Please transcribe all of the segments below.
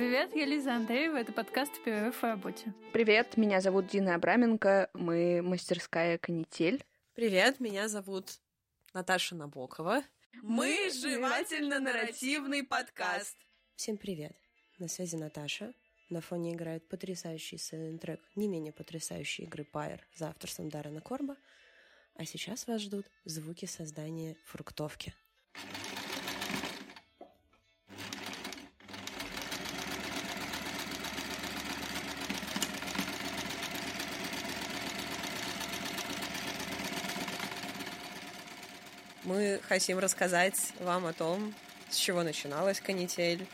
Привет, я Лиза Андреева, это подкаст «Перерыв в работе». Привет, меня зовут Дина Абраменко, мы мастерская «Канитель». Привет, меня зовут Наташа Набокова. Мы жевательно-нарративный подкаст. Всем привет, на связи Наташа. На фоне играет потрясающий саундтрек не менее потрясающей игры Пайер за авторством Даррена Корба. А сейчас вас ждут звуки создания фруктовки. Мы хотим рассказать вам о том, с чего начиналась канитель,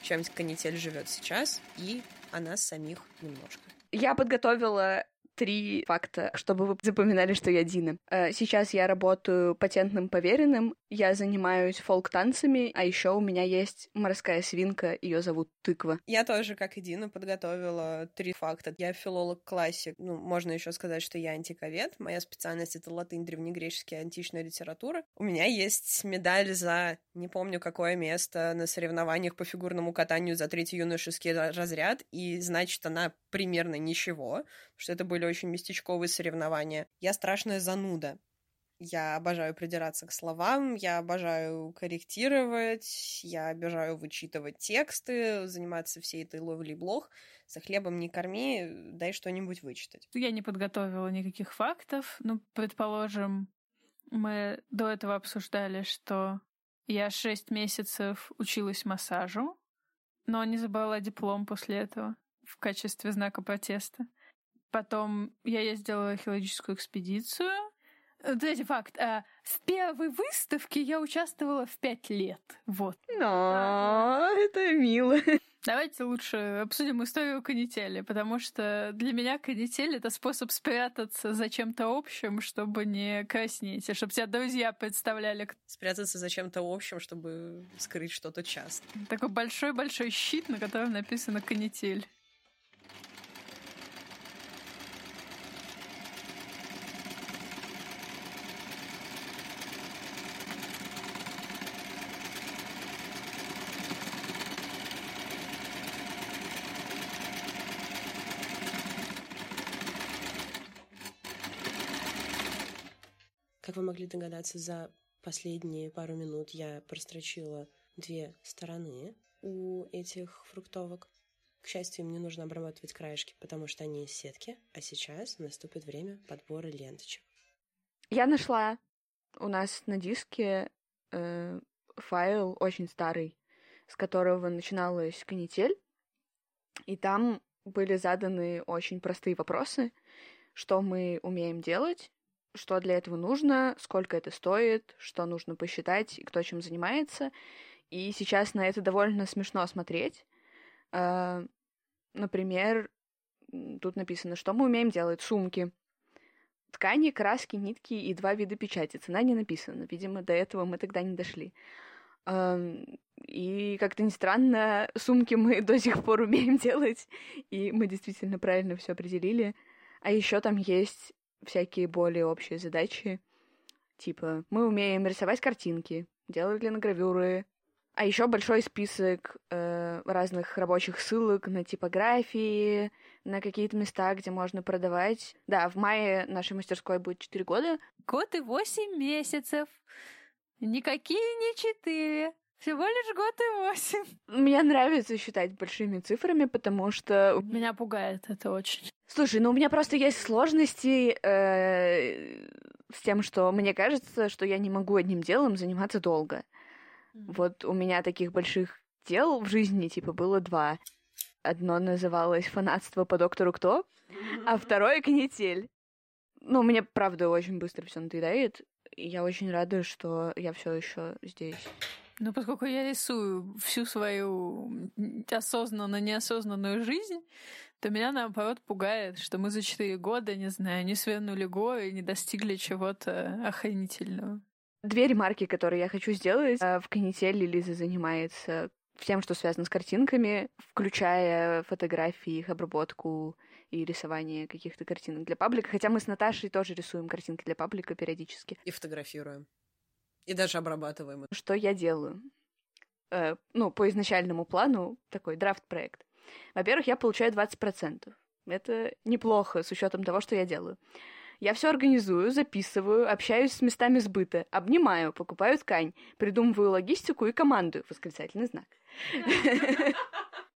чем канитель живет сейчас, и о нас самих немножко. Я подготовила три факта, чтобы вы запоминали, что я Дина. Э, сейчас я работаю патентным поверенным, я занимаюсь фолк-танцами, а еще у меня есть морская свинка, ее зовут Тыква. Я тоже, как и Дина, подготовила три факта. Я филолог-классик, ну, можно еще сказать, что я антиковед. Моя специальность — это латынь, древнегреческий, античная литература. У меня есть медаль за не помню какое место на соревнованиях по фигурному катанию за третий юношеский разряд, и значит, она примерно ничего, что это были очень местечковые соревнования. Я страшная зануда. Я обожаю придираться к словам, я обожаю корректировать, я обожаю вычитывать тексты, заниматься всей этой ловлей блох. За хлебом не корми, дай что-нибудь вычитать. Я не подготовила никаких фактов. Ну, предположим, мы до этого обсуждали, что я шесть месяцев училась массажу, но не забрала диплом после этого в качестве знака протеста. Потом я ездила в археологическую экспедицию. Третий факт. А, в первой выставке я участвовала в пять лет. Вот. Но это мило. Давайте лучше обсудим историю канители, потому что для меня канитель — это способ спрятаться за чем-то общим, чтобы не краснеть, и чтобы тебя друзья представляли. Спрятаться за чем-то общим, чтобы скрыть что-то часто. Такой большой-большой щит, на котором написано канитель. Как вы могли догадаться, за последние пару минут я прострочила две стороны у этих фруктовок. К счастью, мне нужно обрабатывать краешки, потому что они из сетки, а сейчас наступит время подбора ленточек. Я нашла у нас на диске э, файл очень старый, с которого начиналась канитель, и там были заданы очень простые вопросы, что мы умеем делать, что для этого нужно, сколько это стоит, что нужно посчитать кто чем занимается. И сейчас на это довольно смешно смотреть. А, например, тут написано, что мы умеем делать сумки. Ткани, краски, нитки и два вида печати. Цена не написана. Видимо, до этого мы тогда не дошли. И как-то не странно, сумки мы до сих пор умеем делать, и мы действительно правильно все определили. А еще там есть всякие более общие задачи. Типа, мы умеем рисовать картинки, делать гравюры, а еще большой список э, разных рабочих ссылок на типографии, на какие-то места, где можно продавать. Да, в мае нашей мастерской будет 4 года. Год и 8 месяцев. Никакие не 4. Всего лишь год и восемь. Мне нравится считать большими цифрами, потому что... Меня пугает это очень. Слушай, ну у меня просто есть сложности э, с тем, что мне кажется, что я не могу одним делом заниматься долго. Вот у меня таких больших дел в жизни, типа, было два. Одно называлось «Фанатство по доктору Кто», а второе — «Канитель». Ну, мне, правда, очень быстро все надоедает. И я очень рада, что я все еще здесь. Ну, поскольку я рисую всю свою осознанно-неосознанную жизнь, то меня, наоборот, пугает, что мы за четыре года, не знаю, не свернули горы и не достигли чего-то охренительного. Две ремарки, которые я хочу сделать. Э, в канителе Лиза занимается всем, что связано с картинками, включая фотографии, их обработку и рисование каких-то картинок для паблика. Хотя мы с Наташей тоже рисуем картинки для паблика периодически. И фотографируем. И даже обрабатываем. Что я делаю? э, ну, по изначальному плану, такой драфт-проект. Во-первых, я получаю 20%. Это неплохо с учетом того, что я делаю. Я все организую, записываю, общаюсь с местами сбыта, обнимаю, покупаю ткань, придумываю логистику и командую. Восклицательный знак.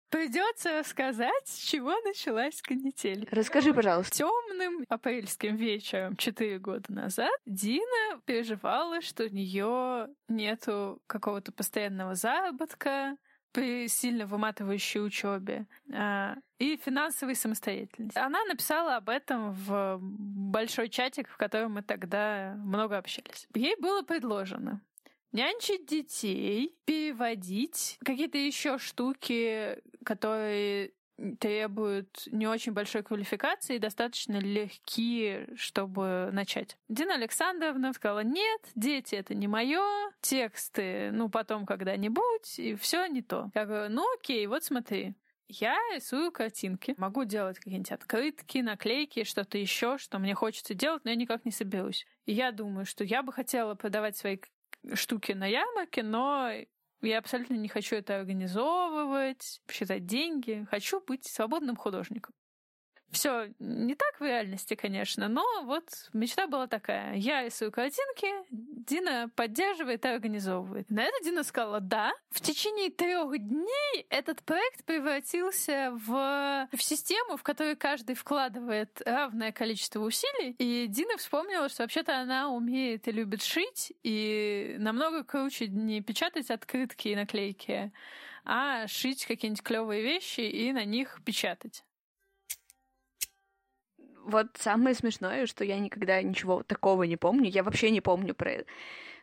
Придется рассказать, с чего началась канитель. Расскажи, пожалуйста. Темным апрельским вечером четыре года назад Дина переживала, что у нее нету какого-то постоянного заработка, при сильно выматывающей учебе а, и финансовой самостоятельности. Она написала об этом в большой чатик, в котором мы тогда много общались. Ей было предложено нянчить детей, переводить, какие-то еще штуки, которые требуют не очень большой квалификации и достаточно легкие, чтобы начать. Дина Александровна сказала, нет, дети это не мое, тексты, ну, потом когда-нибудь, и все не то. Я говорю, ну, окей, вот смотри. Я рисую картинки, могу делать какие-нибудь открытки, наклейки, что-то еще, что мне хочется делать, но я никак не соберусь. И я думаю, что я бы хотела продавать свои штуки на ярмарке, но я абсолютно не хочу это организовывать, считать деньги. Хочу быть свободным художником. Все не так в реальности, конечно, но вот мечта была такая. Я рисую картинки, Дина поддерживает и организовывает. На это Дина сказала «да». В течение трех дней этот проект превратился в, в систему, в которой каждый вкладывает равное количество усилий. И Дина вспомнила, что вообще-то она умеет и любит шить, и намного круче не печатать открытки и наклейки, а шить какие-нибудь клевые вещи и на них печатать вот самое смешное, что я никогда ничего такого не помню. Я вообще не помню про это.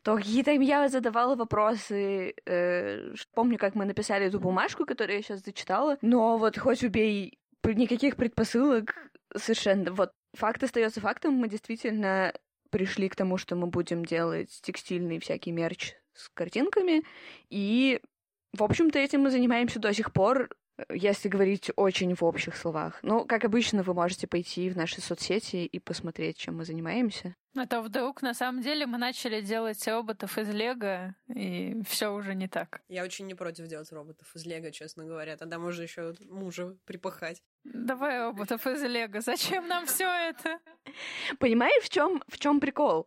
То какие-то я задавала вопросы. Э, помню, как мы написали эту бумажку, которую я сейчас зачитала. Но вот хоть убей, никаких предпосылок совершенно. Вот факт остается фактом. Мы действительно пришли к тому, что мы будем делать текстильный всякий мерч с картинками. И, в общем-то, этим мы занимаемся до сих пор если говорить очень в общих словах. Ну, как обычно, вы можете пойти в наши соцсети и посмотреть, чем мы занимаемся. А то вдруг, на самом деле, мы начали делать роботов из Лего, и все уже не так. Я очень не против делать роботов из Лего, честно говоря. Тогда можно еще мужа припахать. Давай роботов из Лего. Зачем нам все это? Понимаешь, в чем в чем прикол?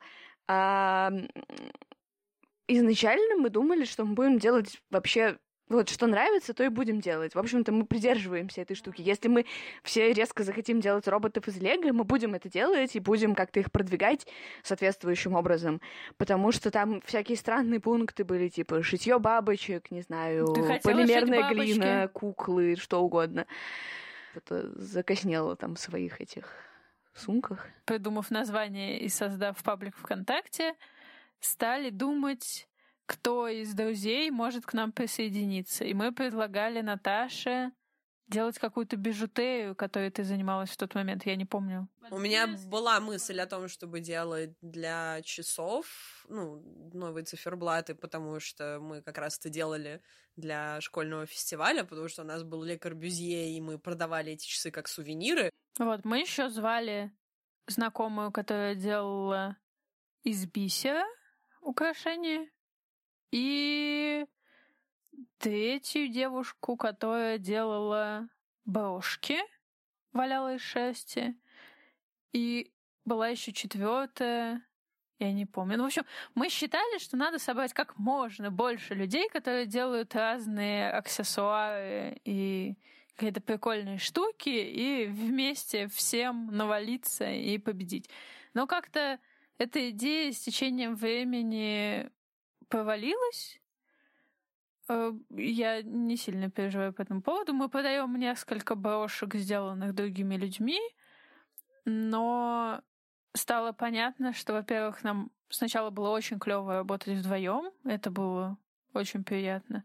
Изначально мы думали, что мы будем делать вообще вот что нравится, то и будем делать. В общем-то, мы придерживаемся этой штуки. Если мы все резко захотим делать роботов из Лего, мы будем это делать и будем как-то их продвигать соответствующим образом. Потому что там всякие странные пункты были, типа шитье бабочек, не знаю, полимерная глина, куклы, что угодно. Это закоснело там в своих этих сумках. Придумав название и создав паблик ВКонтакте, стали думать кто из друзей может к нам присоединиться. И мы предлагали Наташе делать какую-то бижутерию, которой ты занималась в тот момент, я не помню. У меня была мысль о том, чтобы делать для часов, ну, новые циферблаты, потому что мы как раз это делали для школьного фестиваля, потому что у нас был Ле Корбюзье, и мы продавали эти часы как сувениры. Вот, мы еще звали знакомую, которая делала из бисера украшения. И третью девушку, которая делала брошки, валяла из шерсти. И была еще четвертая, я не помню. Ну, в общем, мы считали, что надо собрать как можно больше людей, которые делают разные аксессуары и какие-то прикольные штуки, и вместе всем навалиться и победить. Но как-то эта идея с течением времени провалилась. Э, я не сильно переживаю по этому поводу. Мы продаем несколько брошек, сделанных другими людьми, но стало понятно, что, во-первых, нам сначала было очень клево работать вдвоем, это было очень приятно.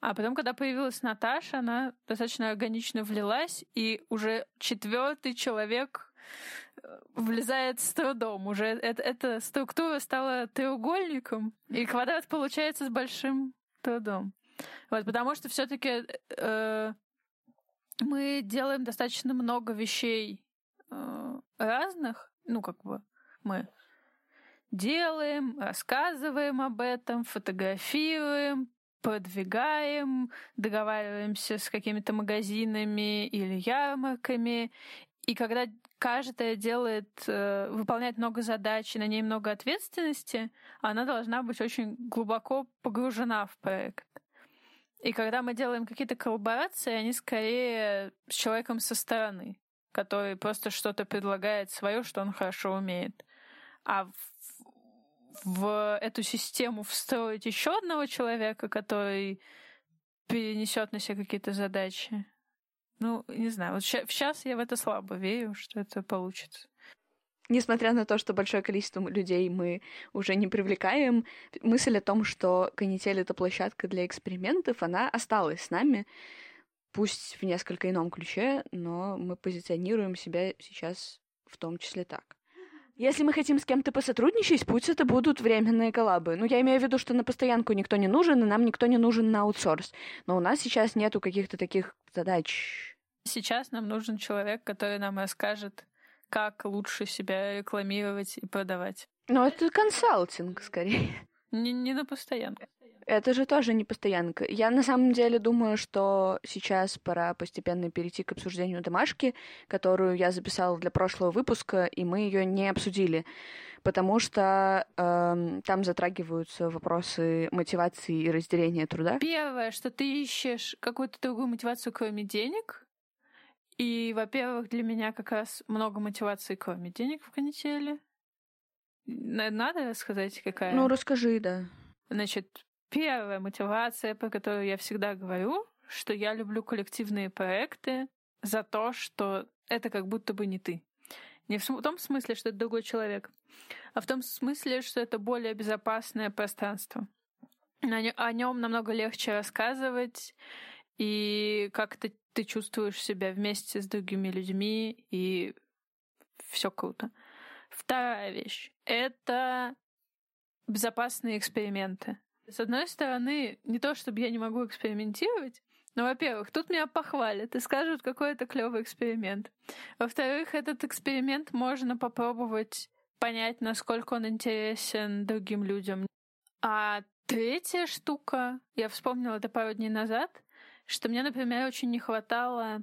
А потом, когда появилась Наташа, она достаточно органично влилась, и уже четвертый человек влезает с трудом. Уже это, эта структура стала треугольником, и квадрат получается с большим трудом. Вот, потому что все-таки э, мы делаем достаточно много вещей э, разных, ну, как бы мы делаем, рассказываем об этом, фотографируем, продвигаем, договариваемся с какими-то магазинами или ярмарками. И когда каждая делает, э, выполняет много задач и на ней много ответственности, она должна быть очень глубоко погружена в проект. И когда мы делаем какие-то коллаборации, они скорее с человеком со стороны, который просто что-то предлагает свое, что он хорошо умеет. А в, в эту систему встроить еще одного человека, который перенесет на себя какие-то задачи. Ну, не знаю, вот сейчас я в это слабо верю, что это получится. Несмотря на то, что большое количество людей мы уже не привлекаем, мысль о том, что канитель — это площадка для экспериментов, она осталась с нами, пусть в несколько ином ключе, но мы позиционируем себя сейчас в том числе так. Если мы хотим с кем-то посотрудничать, пусть это будут временные коллабы. Ну, я имею в виду, что на постоянку никто не нужен, и нам никто не нужен на аутсорс. Но у нас сейчас нету каких-то таких задач. Сейчас нам нужен человек, который нам расскажет, как лучше себя рекламировать и продавать. Ну, это консалтинг, скорее. Не, не на постоянку. Это же тоже не постоянка. Я на самом деле думаю, что сейчас пора постепенно перейти к обсуждению домашки, которую я записала для прошлого выпуска, и мы ее не обсудили, потому что э, там затрагиваются вопросы мотивации и разделения труда. Первое, что ты ищешь какую-то другую мотивацию, кроме денег. И, во-первых, для меня как раз много мотивации, кроме денег в канителе. Надо сказать, какая? Ну, расскажи, да. Значит, первая мотивация, по которой я всегда говорю, что я люблю коллективные проекты за то, что это как будто бы не ты. Не в том смысле, что это другой человек, а в том смысле, что это более безопасное пространство. О нем намного легче рассказывать, и как-то ты чувствуешь себя вместе с другими людьми, и все круто. Вторая вещь — это безопасные эксперименты. С одной стороны, не то чтобы я не могу экспериментировать, но, во-первых, тут меня похвалят и скажут, какой это клевый эксперимент. Во-вторых, этот эксперимент можно попробовать понять, насколько он интересен другим людям. А третья штука, я вспомнила это пару дней назад, что мне, например, очень не хватало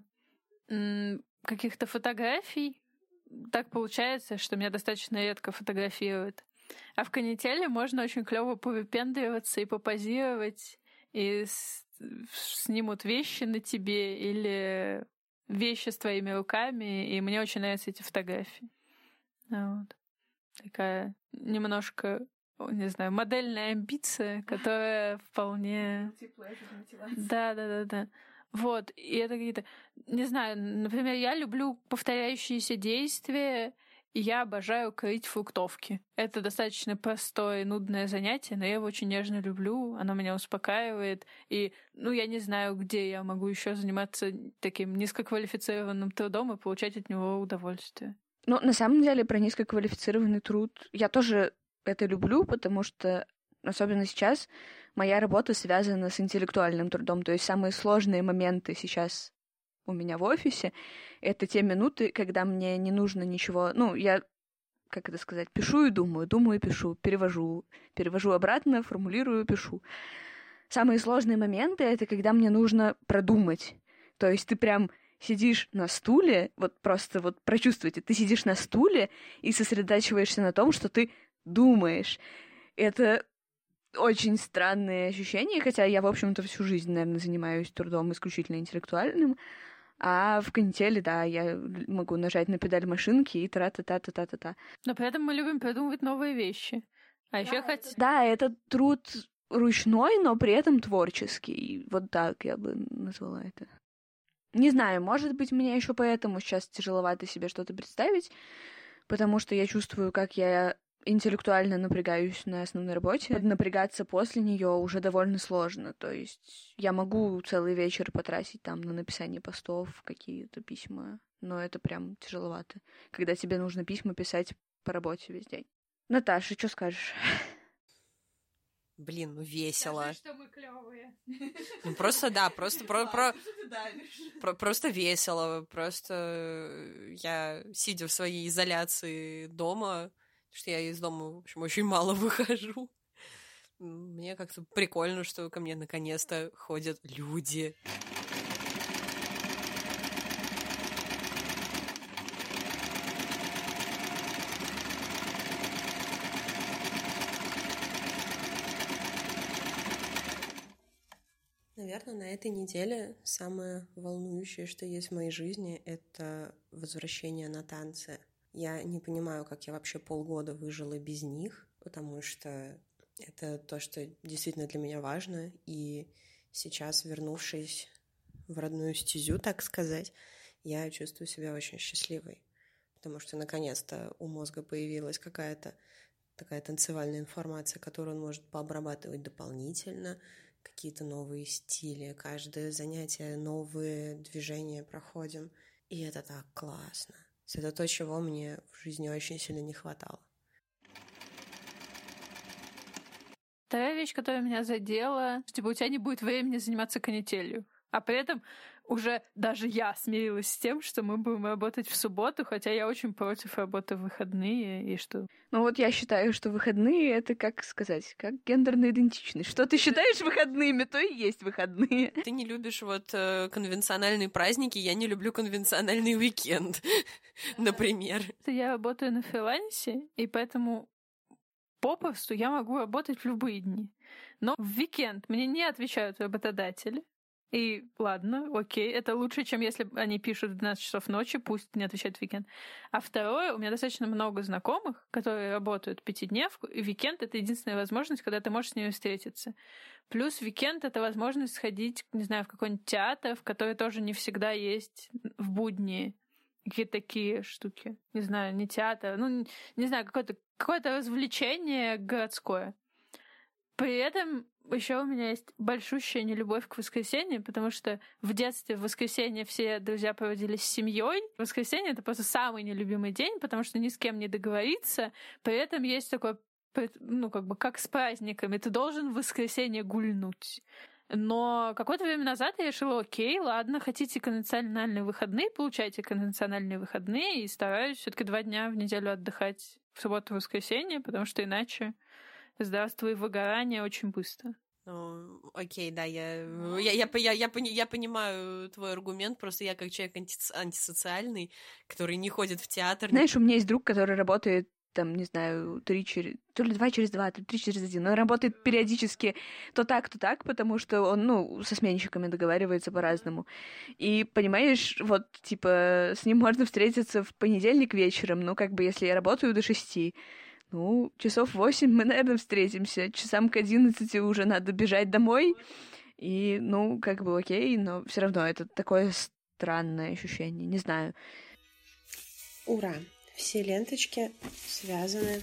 каких-то фотографий. Так получается, что меня достаточно редко фотографируют. А в канителе можно очень клево повыпендриваться и попозировать, и с... снимут вещи на тебе или вещи с твоими руками, и мне очень нравятся эти фотографии. Вот. Такая немножко, не знаю, модельная амбиция, которая вполне... Да, да, да, да. Вот, и это какие-то, не знаю, например, я люблю повторяющиеся действия, я обожаю крыть фруктовки. Это достаточно простое нудное занятие, но я его очень нежно люблю, оно меня успокаивает. И, ну, я не знаю, где я могу еще заниматься таким низкоквалифицированным трудом и получать от него удовольствие. Ну, на самом деле, про низкоквалифицированный труд я тоже это люблю, потому что, особенно сейчас, моя работа связана с интеллектуальным трудом. То есть самые сложные моменты сейчас у меня в офисе, это те минуты, когда мне не нужно ничего... Ну, я, как это сказать, пишу и думаю, думаю и пишу, перевожу, перевожу обратно, формулирую, пишу. Самые сложные моменты — это когда мне нужно продумать. То есть ты прям сидишь на стуле, вот просто вот прочувствуйте, ты сидишь на стуле и сосредотачиваешься на том, что ты думаешь. Это очень странные ощущения, хотя я, в общем-то, всю жизнь, наверное, занимаюсь трудом исключительно интеллектуальным, а в канителе, да, я могу нажать на педаль машинки и тра-та-та-та-та-та. Но при этом мы любим придумывать новые вещи. А еще да, хоть... Да, это труд ручной, но при этом творческий. Вот так я бы назвала это. Не знаю, может быть, мне еще поэтому сейчас тяжеловато себе что-то представить, потому что я чувствую, как я интеллектуально напрягаюсь на основной работе, напрягаться после нее уже довольно сложно. То есть я могу целый вечер потратить там на написание постов, какие-то письма, но это прям тяжеловато, когда тебе нужно письма писать по работе весь день. Наташа, что скажешь? Блин, ну весело. Скажи, что мы клевые. Ну просто да, просто про, про, про, просто весело. Просто я, сидя в своей изоляции дома, что я из дома, в общем, очень мало выхожу. Мне как-то прикольно, что ко мне наконец-то ходят люди. Наверное, на этой неделе самое волнующее, что есть в моей жизни, это возвращение на танцы. Я не понимаю, как я вообще полгода выжила без них, потому что это то, что действительно для меня важно. И сейчас, вернувшись в родную стезю, так сказать, я чувствую себя очень счастливой, потому что наконец-то у мозга появилась какая-то такая танцевальная информация, которую он может пообрабатывать дополнительно, какие-то новые стили, каждое занятие новые движения проходим. И это так классно. Это то, чего мне в жизни очень сильно не хватало. Вторая вещь, которая меня задела, типа у тебя не будет времени заниматься канителью. А при этом уже даже я смирилась с тем, что мы будем работать в субботу, хотя я очень против работы в выходные и что... Ну вот я считаю, что выходные — это, как сказать, как гендерная идентичность. Что ты считаешь выходными, то и есть выходные. Ты не любишь вот э, конвенциональные праздники, я не люблю конвенциональный уикенд, например. Я работаю на фрилансе, и поэтому попросту я могу работать в любые дни. Но в уикенд мне не отвечают работодатели. И ладно, окей, это лучше, чем если они пишут в 12 часов ночи, пусть не отвечают в уикенд. А второе, у меня достаточно много знакомых, которые работают пятидневку, и уикенд — это единственная возможность, когда ты можешь с ними встретиться. Плюс уикенд — это возможность сходить, не знаю, в какой-нибудь театр, в который тоже не всегда есть в будни какие-то такие штуки. Не знаю, не театр, ну, не знаю, какое-то какое развлечение городское. При этом еще у меня есть большущая нелюбовь к воскресенью, потому что в детстве в воскресенье все друзья проводили с семьей. Воскресенье это просто самый нелюбимый день, потому что ни с кем не договориться. При этом есть такой, ну, как бы, как с праздниками. Ты должен в воскресенье гульнуть. Но какое-то время назад я решила, окей, ладно, хотите конвенциональные выходные, получайте конвенциональные выходные, и стараюсь все таки два дня в неделю отдыхать в субботу и воскресенье, потому что иначе здравствуй выгорание очень быстро. Ну, окей, да, я, я, я, я, я, я понимаю твой аргумент, просто я как человек анти, антисоциальный, который не ходит в театр. Знаешь, у меня есть друг, который работает там, не знаю, три через... То ли два через два, то ли три через один. Но он работает периодически то так, то так, потому что он, ну, со сменщиками договаривается по-разному. И, понимаешь, вот, типа, с ним можно встретиться в понедельник вечером, ну, как бы, если я работаю до шести, ну, часов восемь мы, наверное, встретимся. Часам к одиннадцати уже надо бежать домой. И, ну, как бы окей, но все равно это такое странное ощущение. Не знаю. Ура! Все ленточки связаны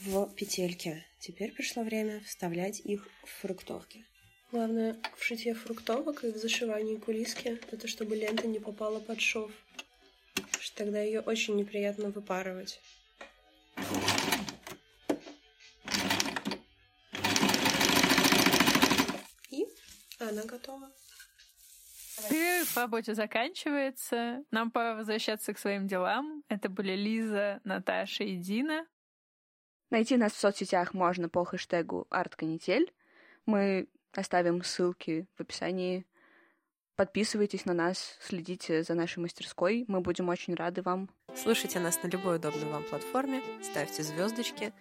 в петельки. Теперь пришло время вставлять их в фруктовки. Главное в шитье фруктовок и в зашивании кулиски — это чтобы лента не попала под шов. Что тогда ее очень неприятно выпарывать. Готова. В работе заканчивается. Нам пора возвращаться к своим делам. Это были Лиза, Наташа и Дина. Найти нас в соцсетях можно по хэштегу «Артканитель». Мы оставим ссылки в описании. Подписывайтесь на нас, следите за нашей мастерской. Мы будем очень рады вам. Слушайте нас на любой удобной вам платформе, ставьте звездочки,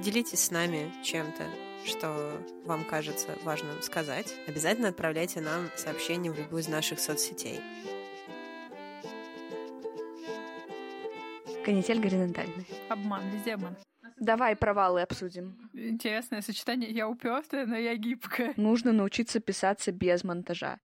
делитесь с нами чем-то, что вам кажется важным сказать. Обязательно отправляйте нам сообщение в любую из наших соцсетей. Канитель горизонтальный. Обман, везде обман. Давай провалы обсудим. Интересное сочетание. Я упертая, но я гибкая. Нужно научиться писаться без монтажа.